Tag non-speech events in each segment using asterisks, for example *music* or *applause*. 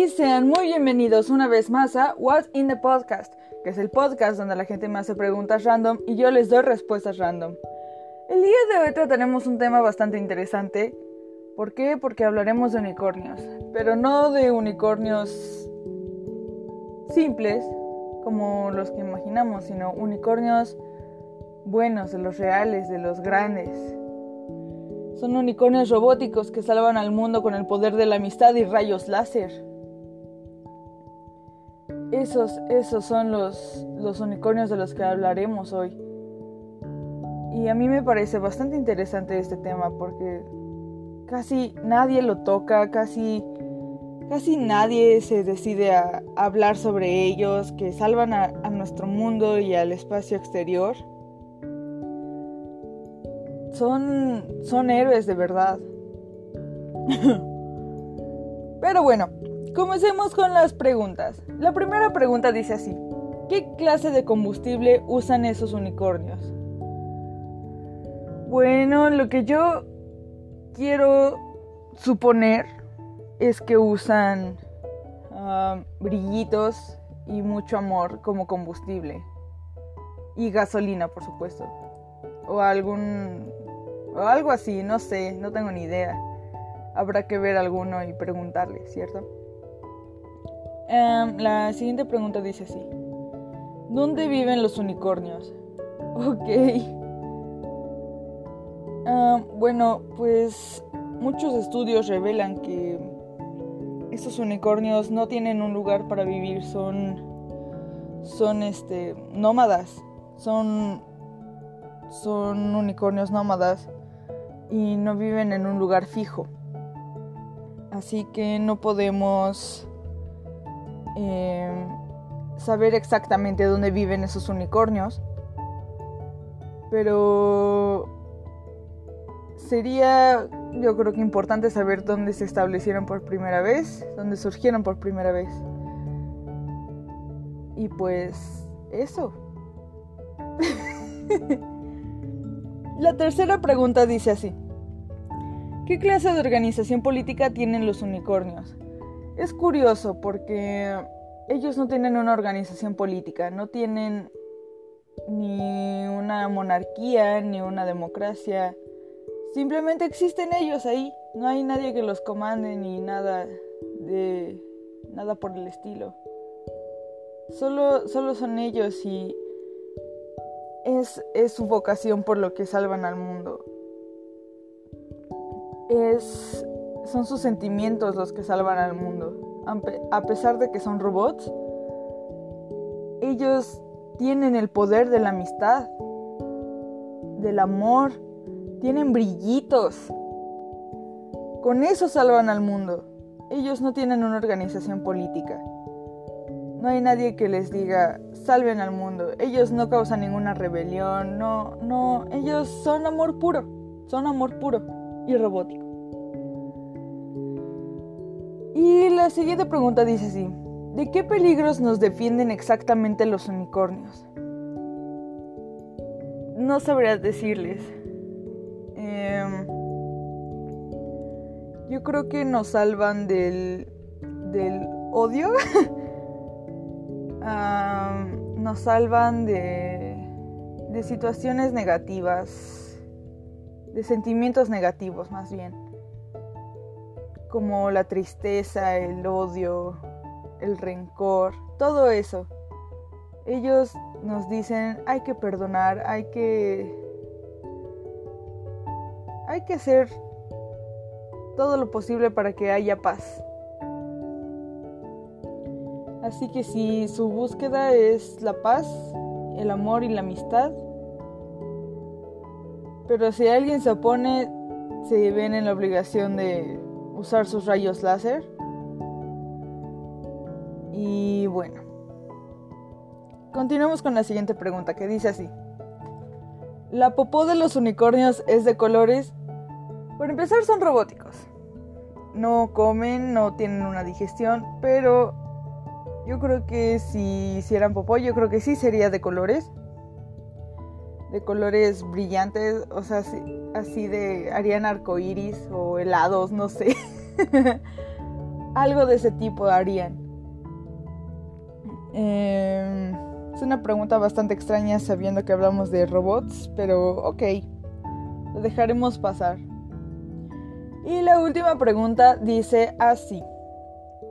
Y sean muy bienvenidos una vez más a What's in the Podcast, que es el podcast donde la gente me hace preguntas random y yo les doy respuestas random. El día de hoy trataremos un tema bastante interesante. ¿Por qué? Porque hablaremos de unicornios, pero no de unicornios simples como los que imaginamos, sino unicornios buenos, de los reales, de los grandes. Son unicornios robóticos que salvan al mundo con el poder de la amistad y rayos láser. Esos, esos son los, los unicornios de los que hablaremos hoy. Y a mí me parece bastante interesante este tema porque casi nadie lo toca, casi, casi nadie se decide a, hablar sobre ellos, que salvan a, nuestro mundo y al espacio exterior. Son, son héroes de verdad. *laughs* Pero bueno, Comencemos con las preguntas. La primera pregunta dice así. ¿Qué clase de combustible usan esos unicornios? Bueno, lo que yo quiero suponer es que usan ah, brillitos y mucho amor como combustible. Y gasolina, por supuesto. O algún... O algo así, no sé, no tengo ni idea. Habrá que ver alguno y preguntarle, ¿cierto? Em, la siguiente pregunta dice así. ¿Dónde viven los unicornios? *laughs* Ok. Em, bueno, pues muchos estudios revelan que estos unicornios no tienen un lugar para vivir, son son este nómadas, son son unicornios nómadas y no viven en un lugar fijo. Así que no podemos Em, saber exactamente dónde viven esos unicornios. Pero sería, yo creo que importante saber dónde se establecieron por primera vez, dónde surgieron por primera vez. Y pues eso. *laughs* La tercera pregunta dice así. ¿Qué clase de organización política tienen los unicornios? Es curioso porque ellos no tienen una organización política, no tienen ni una monarquía, ni una democracia. Simplemente existen ellos ahí. No hay nadie que los comande ni nada de nada por el estilo. Solo, solo son ellos y es, es su vocación por lo que salvan al mundo. Es son sus sentimientos los que salvan al mundo. A pesar de que son robots, ellos tienen el poder de la amistad, del amor, tienen brillitos. Con eso salvan al mundo. Ellos no tienen una organización política. No hay nadie que les diga, salven al mundo. Ellos no causan ninguna rebelión, no, no, ellos son amor puro, son amor puro y robótico. Y la siguiente pregunta dice así, ¿de qué peligros nos defienden exactamente los unicornios? No sabría decirles. Em, yo creo que nos salvan del, del odio. *laughs* nos salvan de, de situaciones negativas, de sentimientos negativos más bien como la tristeza, el odio, el rencor, todo eso. Ellos nos dicen, hay que perdonar, hay que hay que hacer todo lo posible para que haya paz. Así que si su búsqueda es la paz, el amor y la amistad, pero si alguien se opone, se ven en la obligación de usar sus rayos láser. Y bueno, continuemos con la siguiente pregunta que dice así. ¿La popó de los unicornios es de colores? Por empezar son robóticos. No comen, no tienen una digestión, pero yo creo que si hicieran popó, yo creo que sí sería de colores. De colores brillantes, o sea, así, de harían arcoiris o helados, no sé. *laughs* *laughs* algo de ese tipo harían. Em, es una pregunta bastante extraña sabiendo que hablamos de robots, pero ok, lo dejaremos pasar. Y la última pregunta dice así.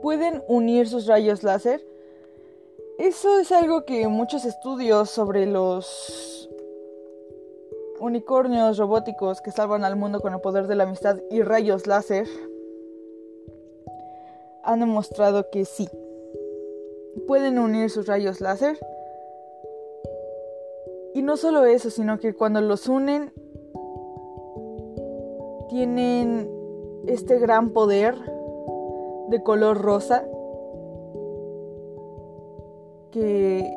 ¿Pueden unir sus rayos láser? Eso es algo que muchos estudios sobre los unicornios robóticos que salvan al mundo con el poder de la amistad y rayos láser han demostrado que sí. Pueden unir sus rayos láser. Y no solo eso, sino que cuando los unen tienen este gran poder de color rosa que,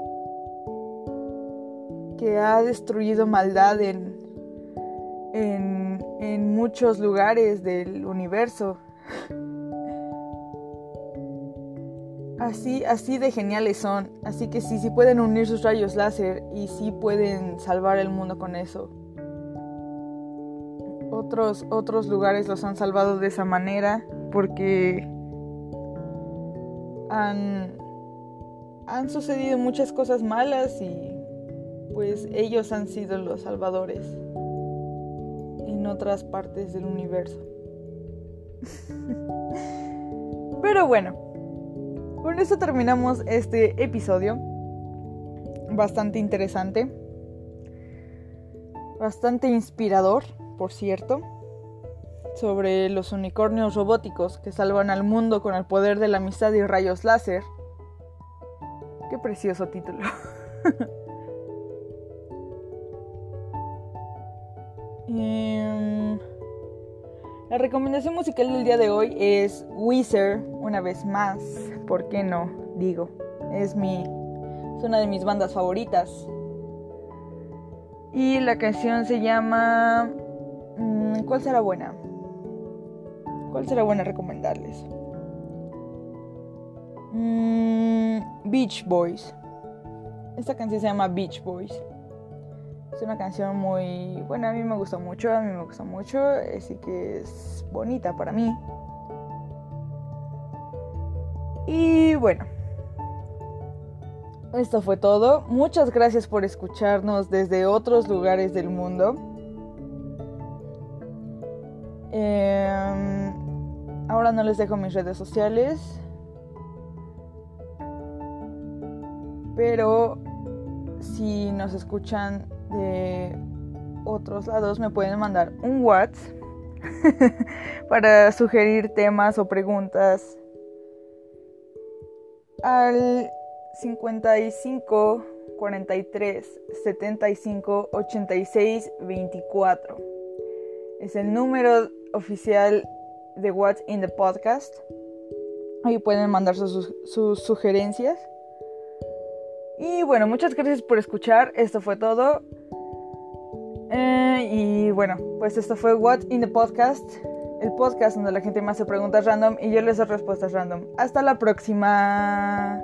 que ha destruido maldad en, en, en muchos lugares del universo. *laughs* Así, así de geniales son. Así que sí, sí pueden unir sus rayos láser y sí pueden salvar el mundo con eso. Otros, otros lugares los han salvado de esa manera porque han, han sucedido muchas cosas malas y pues ellos han sido los salvadores en otras partes del universo. *laughs* Pero bueno, con esto terminamos este episodio. Bastante interesante. Bastante inspirador, por cierto. Sobre los unicornios robóticos que salvan al mundo con el poder de la amistad y rayos láser. Qué precioso título. *laughs* la recomendación musical del día de hoy es Weezer, una vez más. ¿Por qué no? Digo, es mi es una de mis bandas favoritas. Y la canción se llama mm, ¿Cuál será buena? ¿Cuál será buena recomendarles? Mm, Beach Boys. Esta canción se llama Beach Boys. Es una canción muy buena, a mí me gusta mucho, a mí me gusta mucho, así que es bonita para mí. Y bueno, esto fue todo. Muchas gracias por escucharnos desde otros lugares del mundo. Em, ahora no les dejo mis redes sociales. Pero si nos escuchan de otros lados me pueden mandar un WhatsApp *laughs* para sugerir temas o preguntas al 55 43 75 86 24. Es el número oficial de What's in the Podcast. Ahí pueden mandar sus, sus sugerencias. Y bueno, muchas gracias por escuchar. Esto fue todo. Eh, y bueno, pues esto fue What in the Podcast, el podcast donde la gente me hace preguntas random y yo les doy respuestas random. Hasta la próxima.